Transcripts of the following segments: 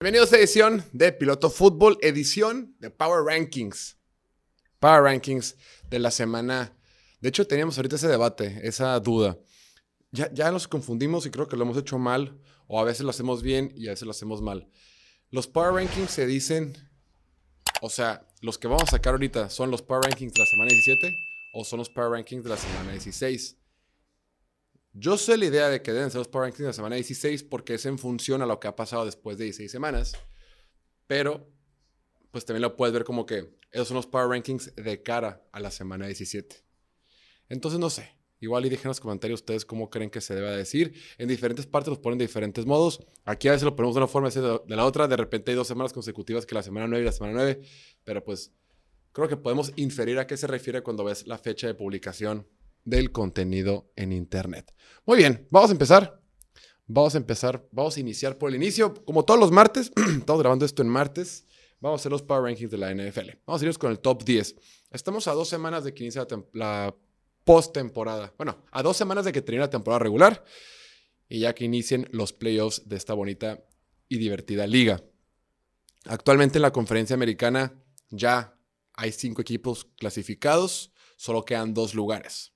Bienvenidos a edición de Piloto Fútbol, edición de Power Rankings. Power Rankings de la semana. De hecho, teníamos ahorita ese debate, esa duda. Ya, ya nos confundimos y creo que lo hemos hecho mal, o a veces lo hacemos bien y a veces lo hacemos mal. Los Power Rankings se dicen, o sea, los que vamos a sacar ahorita son los Power Rankings de la semana 17 o son los Power Rankings de la semana 16. Yo sé la idea de que deben ser los Power Rankings de la semana 16 porque es en función a lo que ha pasado después de 16 semanas. Pero, pues también lo puedes ver como que esos son los Power Rankings de cara a la semana 17. Entonces, no sé. Igual y dejen en los comentarios ustedes cómo creen que se debe decir. En diferentes partes los ponen de diferentes modos. Aquí a veces lo ponemos de una forma, de la otra. De repente hay dos semanas consecutivas que la semana 9 y la semana 9. Pero pues creo que podemos inferir a qué se refiere cuando ves la fecha de publicación del contenido en Internet. Muy bien, vamos a empezar. Vamos a empezar, vamos a iniciar por el inicio. Como todos los martes, estamos grabando esto en martes. Vamos a hacer los Power Rankings de la NFL. Vamos a irnos con el top 10. Estamos a dos semanas de que la, post-temporada. Bueno, a dos semanas de que termine la temporada regular y ya que inicien los playoffs de esta bonita y divertida liga. Actualmente en la conferencia americana ya hay cinco equipos clasificados, solo quedan dos lugares.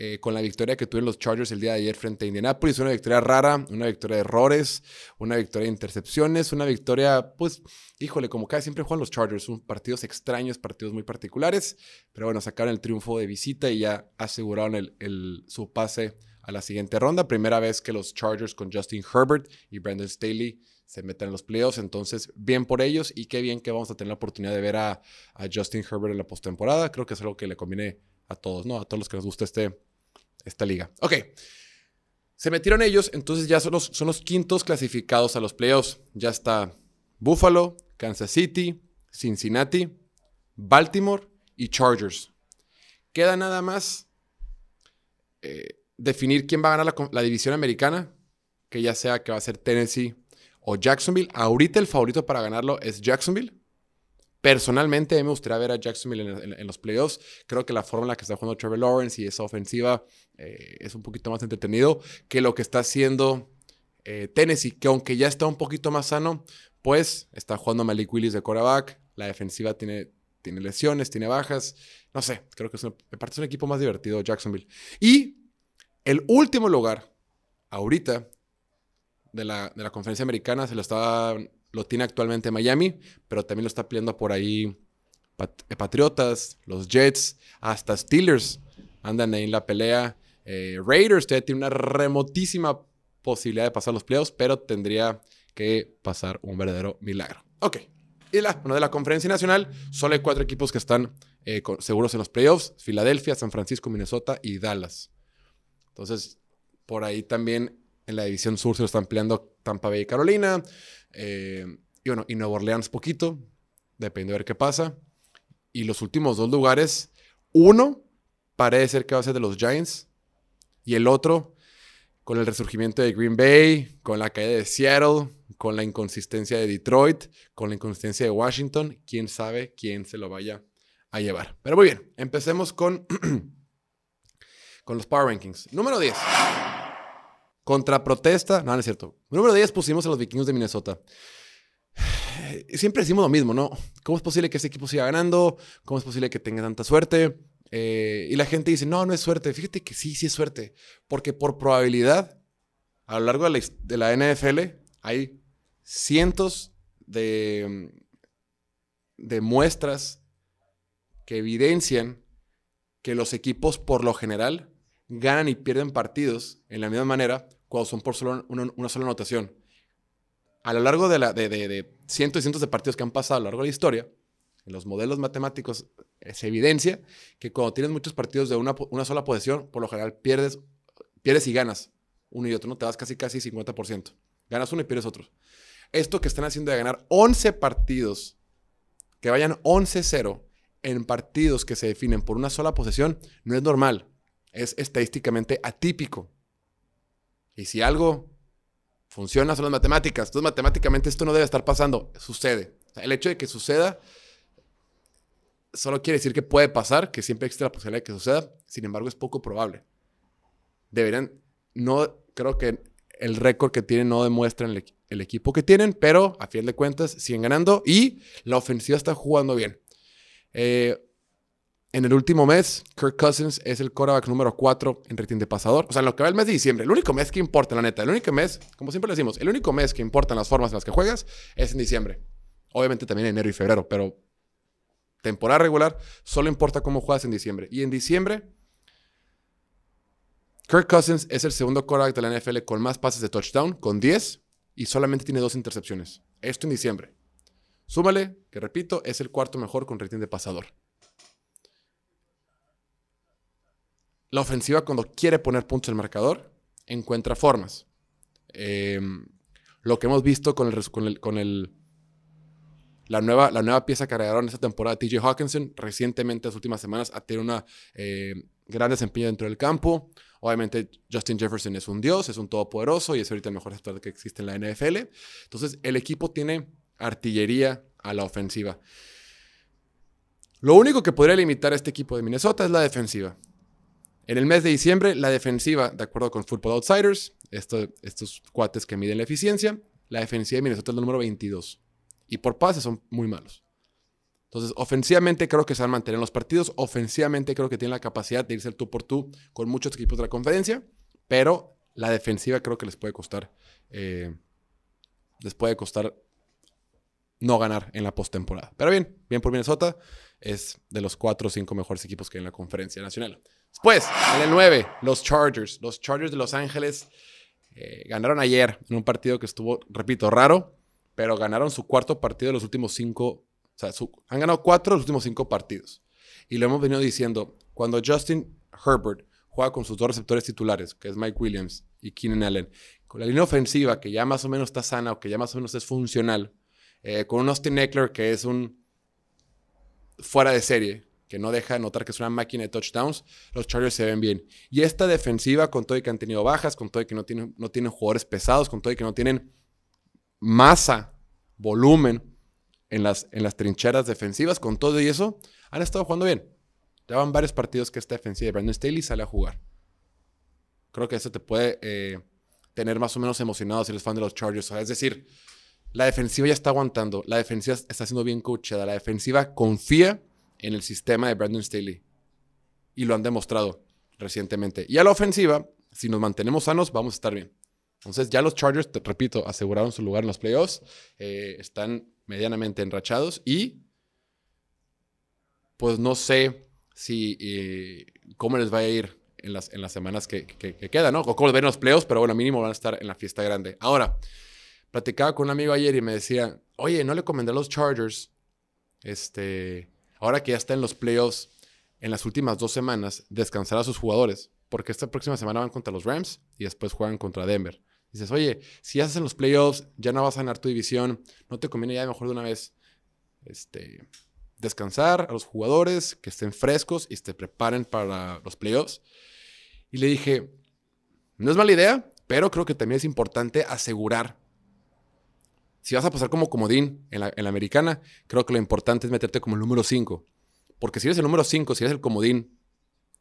Eh, con la victoria que tuvieron los Chargers el día de ayer frente a Indianapolis. Una victoria rara, una victoria de errores, una victoria de intercepciones, una victoria, pues, híjole, como casi siempre juegan los Chargers, son partidos extraños, partidos muy particulares, pero bueno, sacaron el triunfo de visita y ya aseguraron el, su pase a la siguiente ronda. Primera vez que los Chargers con Justin Herbert y Brandon Staley se meten en los playoffs. Entonces, bien por ellos y qué bien que vamos a tener la oportunidad de ver a, Justin Herbert en la postemporada. Creo que es algo que le conviene a todos, ¿no? A todos los que nos gusta este, esta liga. Ok. Se metieron ellos, entonces ya son los, son los quintos clasificados a los playoffs. Ya está Buffalo, Kansas City, Cincinnati, Baltimore y Chargers. Queda nada más eh, definir quién va a ganar la, división americana, que ya sea que va a ser Tennessee o Jacksonville. Ahorita el favorito para ganarlo es Jacksonville. Personalmente, me gustaría ver a Jacksonville en, los playoffs. Creo que la forma en la que está jugando Trevor Lawrence y esa ofensiva eh, es un poquito más entretenido que lo que está haciendo eh, Tennessee, que aunque ya está un poquito más sano, pues está jugando Malik Willis de quarterback. La defensiva tiene, tiene lesiones, tiene bajas. No sé, creo que es me parece un equipo más divertido Jacksonville. Y el último lugar, ahorita, de la, de la conferencia americana, se lo estaba lo tiene actualmente Miami, pero también lo está peleando por ahí eh, Patriotas, los Jets, hasta Steelers andan ahí en la pelea. Eh, Raiders tiene una remotísima posibilidad de pasar los playoffs, pero tendría que pasar un verdadero milagro. Ok. Y la, de la conferencia nacional, solo hay cuatro equipos que están eh, seguros en los playoffs. Filadelfia, San Francisco, Minnesota y Dallas. Entonces, por ahí también en la división sur se lo están peleando Tampa Bay y Carolina. Eh, y bueno, y Nueva Orleans poquito. Depende de ver qué pasa. Y los últimos dos lugares, uno parece ser que va a ser de los Giants. Y el otro, con el resurgimiento de Green Bay, con la caída de Seattle, con la inconsistencia de Detroit, con la inconsistencia de Washington, quién sabe quién se lo vaya a llevar. Pero muy bien, empecemos con, con los Power Rankings. Número 10. Contra protesta, no, no es cierto. Número 10 pusimos a los vikingos de Minnesota. Siempre decimos lo mismo, ¿no? ¿Cómo es posible que ese equipo siga ganando? ¿Cómo es posible que tenga tanta suerte? Eh, y la gente dice, no, no es suerte. Fíjate que sí, sí es suerte. Porque por probabilidad, a lo largo de la, de la NFL, hay cientos de, de muestras que evidencian que los equipos por lo general ganan y pierden partidos en la misma manera cuando son por solo una, sola anotación. A lo largo de, cientos y cientos de partidos que han pasado a lo largo de la historia, en los modelos matemáticos se evidencia que cuando tienes muchos partidos de una, una sola posesión, por lo general pierdes, pierdes y ganas uno y otro, ¿no? Te das casi casi 50%. Ganas uno y pierdes otro. Esto que están haciendo de ganar 11 partidos, que vayan 11-0 en partidos que se definen por una sola posesión, no es normal. Es estadísticamente atípico. Y si algo funciona son las matemáticas. Entonces, matemáticamente esto no debe estar pasando. Sucede. el hecho de que suceda solo quiere decir que puede pasar, que siempre existe la posibilidad de que suceda. Sin embargo, es poco probable. deberían, no creo que el récord que tienen no demuestra el, el, equipo que tienen, pero a fin de cuentas siguen ganando y la ofensiva está jugando bien. Eh, en el último mes, Kirk Cousins es el quarterback número 4 en rating de pasador. O sea, en lo que va el mes de diciembre, el único mes que importa, la neta, el único mes, como siempre le decimos, el único mes que importan las formas en las que juegas es en diciembre. Obviamente también en enero y febrero, pero temporada regular solo importa cómo juegas en diciembre. Y en diciembre, Kirk Cousins es el segundo quarterback de la NFL con más pases de touchdown, con 10, y solamente tiene dos intercepciones. Esto en diciembre. Súmale, que repito, es el cuarto mejor con rating de pasador. La ofensiva cuando quiere poner puntos en el marcador, encuentra formas. Em, lo que hemos visto con, el, con, el, la, nueva, la nueva pieza que agregaron esta temporada, TJ Hawkinson, recientemente, en las últimas semanas, ha tenido una eh, gran desempeño dentro del campo. Obviamente, Justin Jefferson es un dios, es un todopoderoso y es ahorita el mejor receptor que existe en la NFL. Entonces, el equipo tiene artillería a la ofensiva. Lo único que podría limitar a este equipo de Minnesota es la defensiva. En el mes de diciembre, la defensiva, de acuerdo con Football Outsiders, estos cuates que miden la eficiencia, la defensiva de Minnesota es el número 22. Y por pases son muy malos. Entonces, ofensivamente creo que se van a mantener en los partidos. Ofensivamente creo que tienen la capacidad de irse el tú por tú con muchos equipos de la conferencia. Pero la defensiva creo que les puede costar. Eh, les puede costar no ganar en la postemporada. Pero bien, bien por Minnesota. Es de los cuatro o cinco mejores equipos que hay en la conferencia nacional. Después, en el 9, los Chargers. Los Chargers de Los Ángeles eh, ganaron ayer en un partido que estuvo, repito, raro, pero ganaron su cuarto partido de los últimos cinco. O sea, han ganado cuatro de los últimos cinco partidos. Y lo hemos venido diciendo, cuando Justin Herbert juega con sus dos receptores titulares, que es Mike Williams y Keenan Allen, con la línea ofensiva que ya más o menos está sana o que ya más o menos es funcional, eh, con un Austin Eckler que es un fuera de serie, que no deja de notar que es una máquina de touchdowns, los Chargers se ven bien. Y esta defensiva, con todo y que han tenido bajas, con todo y que no tienen, no tienen jugadores pesados, con todo y que no tienen masa, volumen en las, en las trincheras defensivas, con todo y eso, han estado jugando bien. Ya van varios partidos que esta defensiva de Brandon Staley sale a jugar. Creo que eso te puede eh, tener más o menos emocionado si eres fan de los Chargers. es decir, la defensiva ya está aguantando, la defensiva está siendo bien coachada, la defensiva confía en el sistema de Brandon Staley. Y lo han demostrado recientemente. Y a la ofensiva, si nos mantenemos sanos, vamos a estar bien. Entonces ya los Chargers, te repito, aseguraron su lugar en los playoffs. Eh, están medianamente enrachados y pues no sé si eh, cómo les va a ir en las, en las semanas que, quedan, ¿no? O cómo les ven en los playoffs, pero bueno, mínimo van a estar en la fiesta grande. Ahora, platicaba con un amigo ayer y me decía, oye, ¿no le comenté a los Chargers este, ahora que ya está en los playoffs en las últimas dos semanas, descansar a sus jugadores, porque esta próxima semana van contra los Rams y después juegan contra Denver. Dices, oye, si haces en los playoffs, ya no vas a ganar tu división, ¿no te conviene ya mejor de una vez este, descansar a los jugadores, que estén frescos y se preparen para los playoffs? Y le dije, no es mala idea, pero creo que también es importante asegurar si vas a pasar como comodín en la, americana, creo que lo importante es meterte como el número 5. Porque si eres el número 5, si eres el comodín,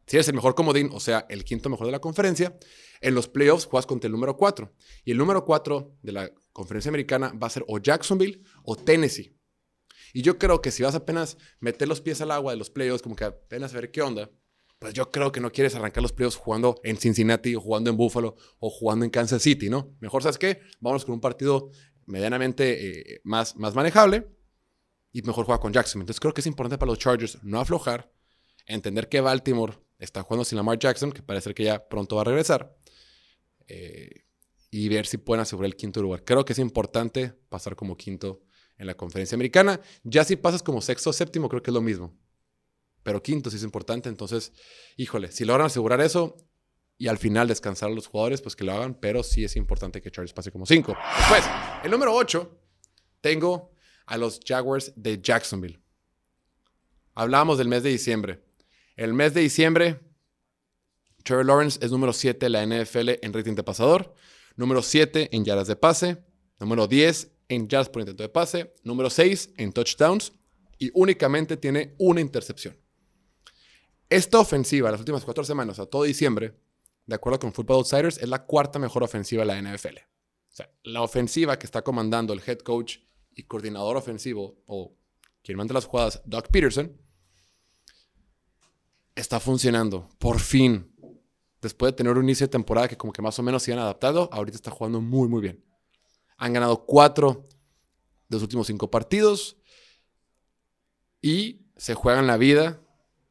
si eres el mejor comodín, o sea, el quinto mejor de la conferencia, en los playoffs juegas contra el número 4. Y el número 4 de la conferencia americana va a ser o Jacksonville o Tennessee. Y yo creo que si vas apenas meter los pies al agua de los playoffs, como que apenas ver qué onda, pues yo creo que no quieres arrancar los playoffs jugando en Cincinnati o jugando en Buffalo o jugando en Kansas City, ¿no? Mejor, ¿sabes qué? Vámonos con un partido medianamente eh, más, más manejable y mejor juega con Jackson. Entonces creo que es importante para los Chargers no aflojar, entender que Baltimore está jugando sin Lamar Jackson, que parece que ya pronto va a regresar, eh, y ver si pueden asegurar el quinto lugar. Creo que es importante pasar como quinto en la conferencia americana. Ya si pasas como sexto o séptimo, creo que es lo mismo. Pero quinto sí es importante. Entonces, híjole, si logran asegurar eso, y al final descansar a los jugadores, pues que lo hagan, pero sí es importante que Chargers pase como 5. Después, el número 8, tengo a los Jaguars de Jacksonville. Hablábamos del mes de diciembre. El mes de diciembre, Trevor Lawrence es número 7 de la NFL en rating de pasador, número 7 en yardas de pase, número 10 en yardas por intento de pase, número 6 en touchdowns y únicamente tiene una intercepción. Esta ofensiva, las últimas cuatro semanas, a todo diciembre, de acuerdo con Football Outsiders, es la cuarta mejor ofensiva de la NFL. O sea, la ofensiva que está comandando el head coach y coordinador ofensivo, o quien manda las jugadas, Doug Peterson, está funcionando. Por fin. Después de tener un inicio de temporada que como que más o menos se han adaptado, ahorita está jugando muy, muy bien. Han ganado cuatro de los últimos cinco partidos y se juegan la vida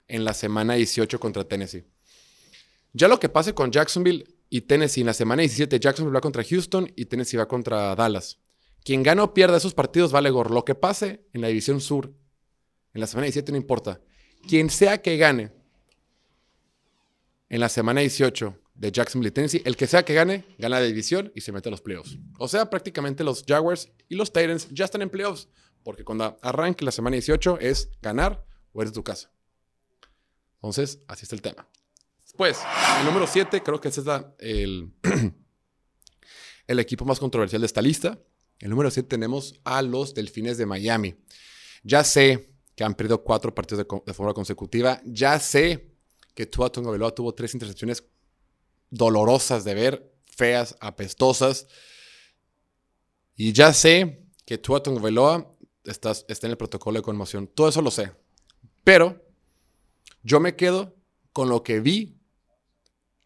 en la semana 18 contra Tennessee. Ya lo que pase con Jacksonville y Tennessee en la semana 17, Jacksonville va contra Houston y Tennessee va contra Dallas. Quien gane o pierda esos partidos vale gorro. Lo que pase en la división sur en la semana 17 no importa. Quien sea que gane en la semana 18 de Jacksonville y Tennessee, el que sea que gane, gana la división y se mete a los playoffs. O sea, prácticamente los Jaguars y los Titans ya están en playoffs, porque cuando arranque la semana 18 es ganar o eres tu casa. Entonces, así está el tema. Después, el número 7, creo que ese es el, el equipo más controversial de esta lista. El número 7 tenemos a los Delfines de Miami. Ya sé que han perdido cuatro partidos de, forma consecutiva. Ya sé que Tua Tagovailoa tuvo tres intercepciones dolorosas de ver, feas, apestosas. Y ya sé que Tua Tagovailoa está, está en el protocolo de conmoción. Todo eso lo sé. Pero yo me quedo con lo que vi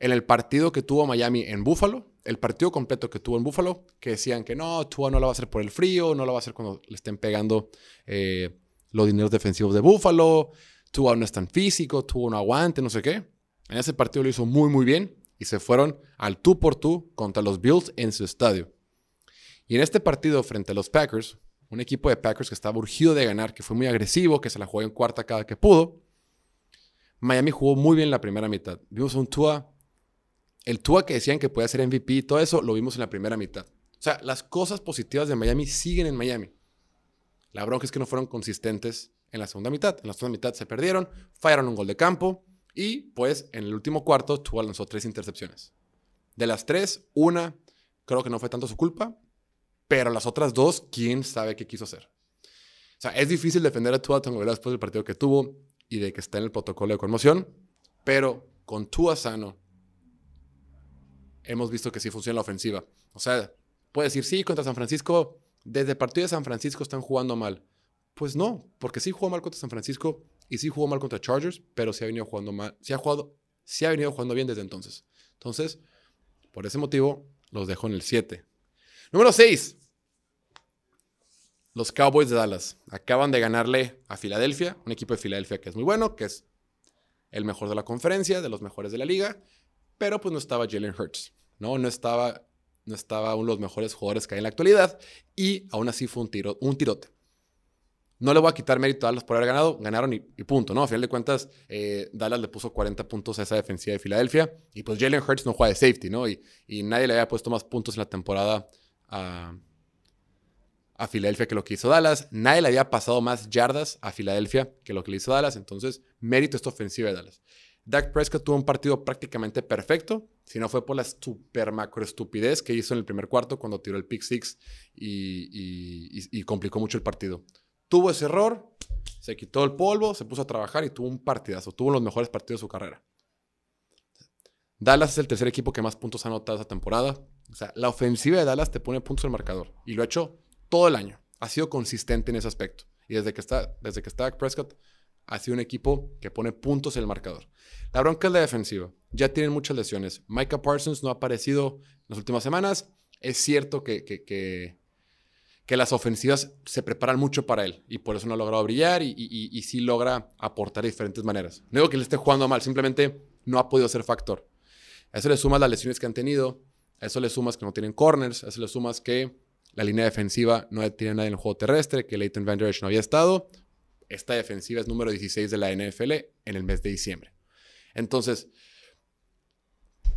en el partido que tuvo Miami en Buffalo, el partido completo que tuvo en Buffalo, que decían que no, Tua no lo va a hacer por el frío, no lo va a hacer cuando le estén pegando eh, los dineros defensivos de Buffalo, Tua no es tan físico, tuvo un aguante, no sé qué. En ese partido lo hizo muy, muy bien y se fueron al tú por tú contra los Bills en su estadio. Y en este partido frente a los Packers, un equipo de Packers que estaba urgido de ganar, que fue muy agresivo, que se la jugó en cuarta cada que pudo, Miami jugó muy bien la primera mitad. Vimos un Tua, el Tua que decían que podía ser MVP y todo eso, lo vimos en la primera mitad. O sea, las cosas positivas de Miami siguen en Miami. La bronca es que no fueron consistentes en la segunda mitad. En la segunda mitad se perdieron, fallaron un gol de campo y pues en el último cuarto Tua lanzó tres intercepciones. De las tres, una creo que no fue tanto su culpa, pero las otras dos, quién sabe qué quiso hacer. O sea, es difícil defender a Tua Tagovailoa después del partido que tuvo y de que está en el protocolo de conmoción, pero con Tua sano hemos visto que sí funciona la ofensiva. O sea, puede decir, sí, contra San Francisco, desde el partido de San Francisco están jugando mal. Pues no, porque sí jugó mal contra San Francisco y sí jugó mal contra Chargers, pero sí ha venido jugando mal, sí ha jugado, sí ha venido jugando bien desde entonces. Entonces, por ese motivo, los dejo en el 7. Número 6. Los Cowboys de Dallas acaban de ganarle a Filadelfia, un equipo de Filadelfia que es muy bueno, que es el mejor de la conferencia, de los mejores de la liga, pero pues no estaba Jalen Hurts, ¿no? No estaba, no estaba uno de los mejores jugadores que hay en la actualidad y aún así fue un, tiro, un tirote. No le voy a quitar mérito a Dallas por haber ganado, ganaron y, punto, ¿no? A final de cuentas, eh, Dallas le puso 40 puntos a esa defensiva de Filadelfia y pues Jalen Hurts no juega de safety, ¿no? Y, nadie le había puesto más puntos en la temporada a, a Filadelfia que lo que hizo Dallas. Nadie le había pasado más yardas a Filadelfia que lo que le hizo Dallas. Entonces, mérito esta ofensiva de Dallas. Dak Prescott tuvo un partido prácticamente perfecto, si no fue por la super macro estupidez que hizo en el primer cuarto cuando tiró el pick six y, complicó mucho el partido tuvo ese error, se quitó el polvo, se puso a trabajar y tuvo un partidazo. Tuvo los mejores partidos de su carrera. Dallas es el tercer equipo que más puntos ha anotado esa temporada. O sea, la ofensiva de Dallas te pone puntos en el marcador. Y lo ha hecho todo el año. Ha sido consistente en ese aspecto. Y desde que está, desde que está Prescott, ha sido un equipo que pone puntos en el marcador. La bronca es la defensiva. Ya tienen muchas lesiones. Micah Parsons no ha aparecido en las últimas semanas. Es cierto que, que que las ofensivas se preparan mucho para él y por eso no ha logrado brillar y, y, sí logra aportar de diferentes maneras. No digo que le esté jugando mal, simplemente no ha podido ser factor. A eso le sumas las lesiones que han tenido, a eso le sumas que no tienen corners, a eso le sumas que la línea defensiva no tiene nadie en el juego terrestre, que Leighton Van Der no había estado. Esta defensiva es número 16 de la NFL en el mes de diciembre. Entonces,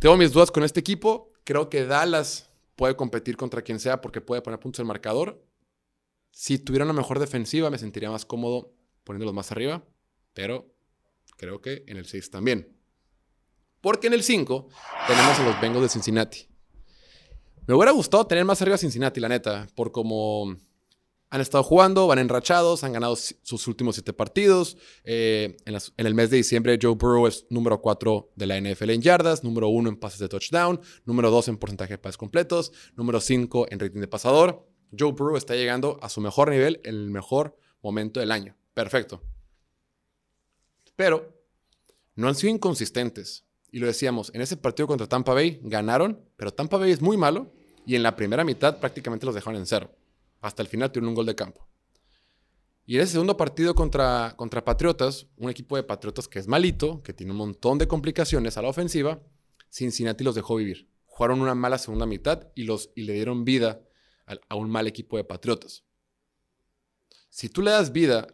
tengo mis dudas con este equipo. Creo que Dallas puede competir contra quien sea porque puede poner puntos el marcador. Si tuviera una mejor defensiva, me sentiría más cómodo poniéndolos más arriba, pero creo que en el 6 también. Porque en el 5 tenemos a los Bengals de Cincinnati. Me hubiera gustado tener más arriba a Cincinnati, la neta, por como han estado jugando, van enrachados, han ganado sus últimos siete partidos. Eh, en, el mes de diciembre, Joe Burrow es número 4 de la NFL en yardas, número 1 en pases de touchdown, número 2 en porcentaje de pases completos, número 5 en rating de pasador. Joe Burrow está llegando a su mejor nivel en el mejor momento del año. Perfecto. Pero no han sido inconsistentes. Y lo decíamos, en ese partido contra Tampa Bay ganaron, pero Tampa Bay es muy malo y en la primera mitad prácticamente los dejaron en cero. Hasta el final tuvieron un gol de campo. Y en ese segundo partido contra, contra Patriotas, un equipo de Patriotas que es malito, que tiene un montón de complicaciones a la ofensiva, Cincinnati los dejó vivir. Jugaron una mala segunda mitad y, los, y le dieron vida a, a un mal equipo de Patriotas. Si tú le das vida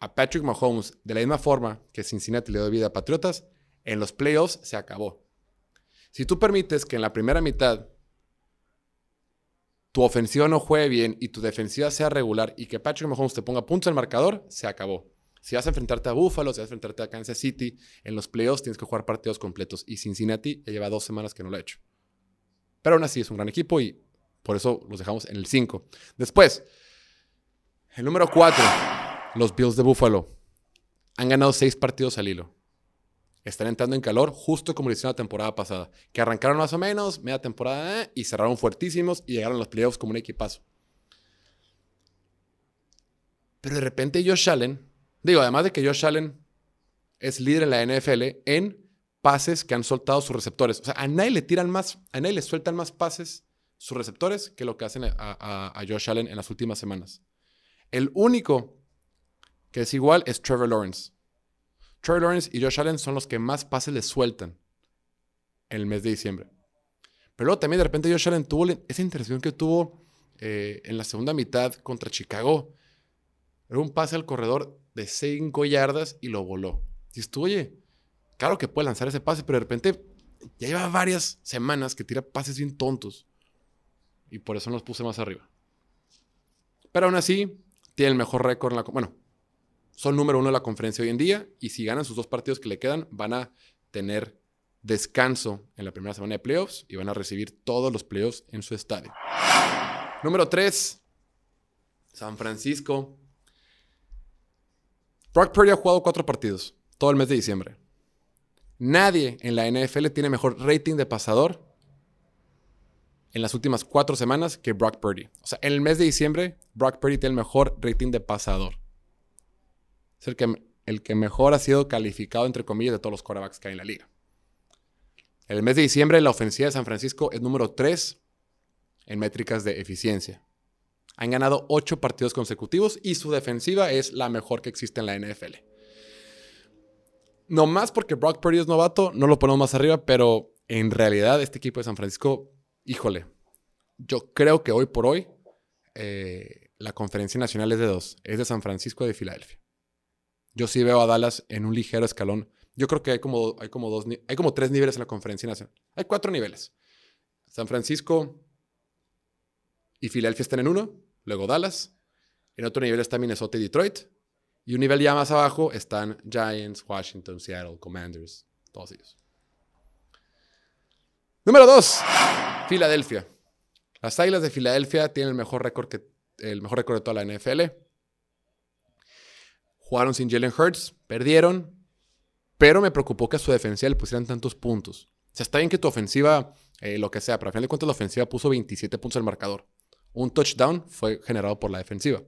a Patrick Mahomes de la misma forma que Cincinnati le dio vida a Patriotas, en los playoffs se acabó. Si tú permites que en la primera mitad tu ofensiva no juegue bien y tu defensiva sea regular y que Patrick Mahomes te ponga puntos en el marcador, se acabó. Si vas a enfrentarte a Buffalo, si vas a enfrentarte a Kansas City, en los playoffs tienes que jugar partidos completos. Y Cincinnati ya lleva dos semanas que no lo ha hecho. Pero aún así es un gran equipo y por eso los dejamos en el 5. Después, el número 4, los Bills de Buffalo. Han ganado seis partidos al hilo están entrando en calor justo como lo hicieron la temporada pasada, que arrancaron más o menos, media temporada eh, y cerraron fuertísimos y llegaron a los playoffs como un equipazo. Pero de repente Josh Allen, digo, además de que Josh Allen es líder en la NFL en pases que han soltado sus receptores. O sea, a nadie le tiran más, a nadie le sueltan más pases sus receptores que lo que hacen a, a Josh Allen en las últimas semanas. El único que es igual es Trevor Lawrence. Trevor Lawrence y Josh Allen son los que más pases le sueltan en el mes de diciembre. Pero luego también de repente Josh Allen tuvo esa intercepción que tuvo eh, en la segunda mitad contra Chicago. Era un pase al corredor de 5 yardas y lo voló. Y estuvo, oye, claro que puede lanzar ese pase, pero de repente ya lleva varias semanas que tira pases bien tontos. Y por eso los puse más arriba. Pero aún así, tiene el mejor récord en la... Bueno, son número uno de la conferencia hoy en día y si ganan sus dos partidos que le quedan, van a tener descanso en la primera semana de playoffs y van a recibir todos los playoffs en su estadio. Número tres, San Francisco. Brock Purdy ha jugado cuatro partidos todo el mes de diciembre. Nadie en la NFL tiene mejor rating de pasador en las últimas cuatro semanas que Brock Purdy. O sea, en el mes de diciembre, Brock Purdy tiene el mejor rating de pasador. Es el que, el que mejor ha sido calificado, entre comillas, de todos los quarterbacks que hay en la liga. En el mes de diciembre, la ofensiva de San Francisco es número 3 en métricas de eficiencia. Han ganado 8 partidos consecutivos y su defensiva es la mejor que existe en la NFL. No más porque Brock Purdy es novato, no lo ponemos más arriba, pero en realidad este equipo de San Francisco, híjole, yo creo que hoy por hoy eh, la conferencia nacional es de dos, es de San Francisco y de Filadelfia. Yo sí veo a Dallas en un ligero escalón. Yo creo que hay como, hay como, dos, hay como tres niveles en la conferencia nacional. Hay cuatro niveles. San Francisco y Filadelfia están en uno, luego Dallas. En otro nivel está Minnesota y Detroit. Y un nivel ya más abajo están Giants, Washington, Seattle, Commanders, todos ellos. Número dos, Filadelfia. Las Águilas de Filadelfia tienen el mejor récord que el mejor récord de toda la NFL. Jugaron sin Jalen Hurts, perdieron, pero me preocupó que a su defensiva le pusieran tantos puntos. O sea, está bien que tu ofensiva, eh, lo que sea, pero al final de cuentas la ofensiva puso 27 puntos al marcador. Un touchdown fue generado por la defensiva.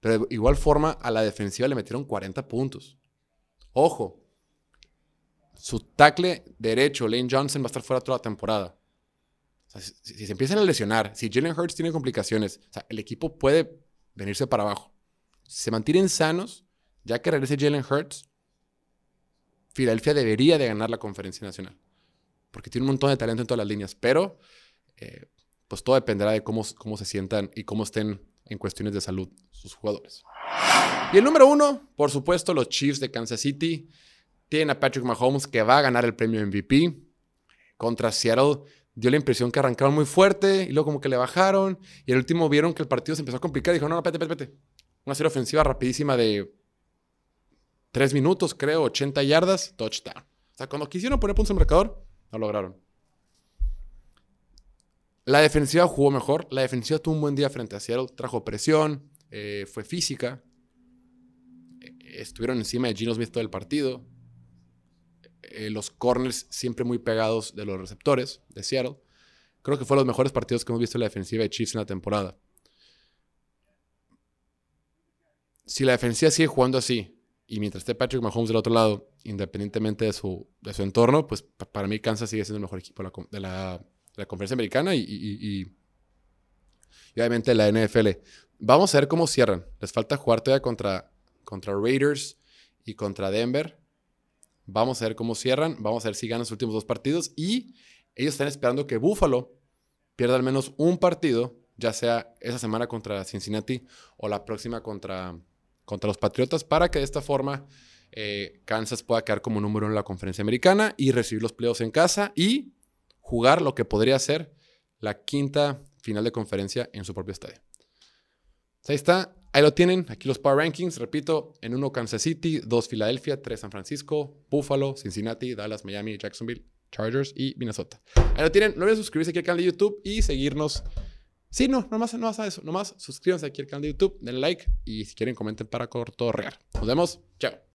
Pero de igual forma, a la defensiva le metieron 40 puntos. Ojo, su tackle derecho, Lane Johnson, va a estar fuera toda la temporada. si, se empiezan a lesionar, si Jalen Hurts tiene complicaciones, el equipo puede venirse para abajo se mantienen sanos, ya que regrese Jalen Hurts, Filadelfia debería de ganar la conferencia nacional. Porque tiene un montón de talento en todas las líneas. Pero, eh, pues todo dependerá de cómo, cómo se sientan y cómo estén en cuestiones de salud sus jugadores. Y el número uno, por supuesto, los Chiefs de Kansas City. Tienen a Patrick Mahomes que va a ganar el premio MVP. Contra Seattle dio la impresión que arrancaron muy fuerte y luego como que le bajaron. Y el último vieron que el partido se empezó a complicar y dijo, no, no, espérate, espérate. Una serie ofensiva rapidísima de 3 minutos, creo, 80 yardas, touchdown. O sea, cuando quisieron poner puntos en marcador, no lograron. La defensiva jugó mejor. La defensiva tuvo un buen día frente a Seattle. Trajo presión, eh, fue física. Eh, estuvieron encima de Gino Smith todo el partido. Eh, los corners siempre muy pegados de los receptores de Seattle. Creo que fue los mejores partidos que hemos visto en la defensiva de Chiefs en la temporada. Si la defensiva sigue jugando así, y mientras esté Patrick Mahomes del otro lado, independientemente de su, de su entorno, pues para mí Kansas sigue siendo el mejor equipo de la, conferencia americana y, y, obviamente la NFL. Vamos a ver cómo cierran. Les falta jugar todavía contra, contra Raiders y contra Denver. Vamos a ver cómo cierran. Vamos a ver si ganan los últimos dos partidos. Y ellos están esperando que Buffalo pierda al menos un partido, ya sea esa semana contra Cincinnati o la próxima contra, contra los Patriotas, para que de esta forma eh, Kansas pueda quedar como número en la conferencia americana y recibir los playoffs en casa y jugar lo que podría ser la quinta final de conferencia en su propio estadio. Ahí está. Ahí lo tienen, aquí los Power Rankings, repito, en uno Kansas City, dos Filadelfia, tres San Francisco, Buffalo, Cincinnati, Dallas, Miami, Jacksonville, Chargers y Minnesota. Ahí lo tienen, no olviden suscribirse aquí al canal de YouTube y seguirnos. Sí, no, nomás, no a eso, nomás suscríbanse aquí al canal de YouTube, denle like y si quieren comenten para real. Nos vemos, chao.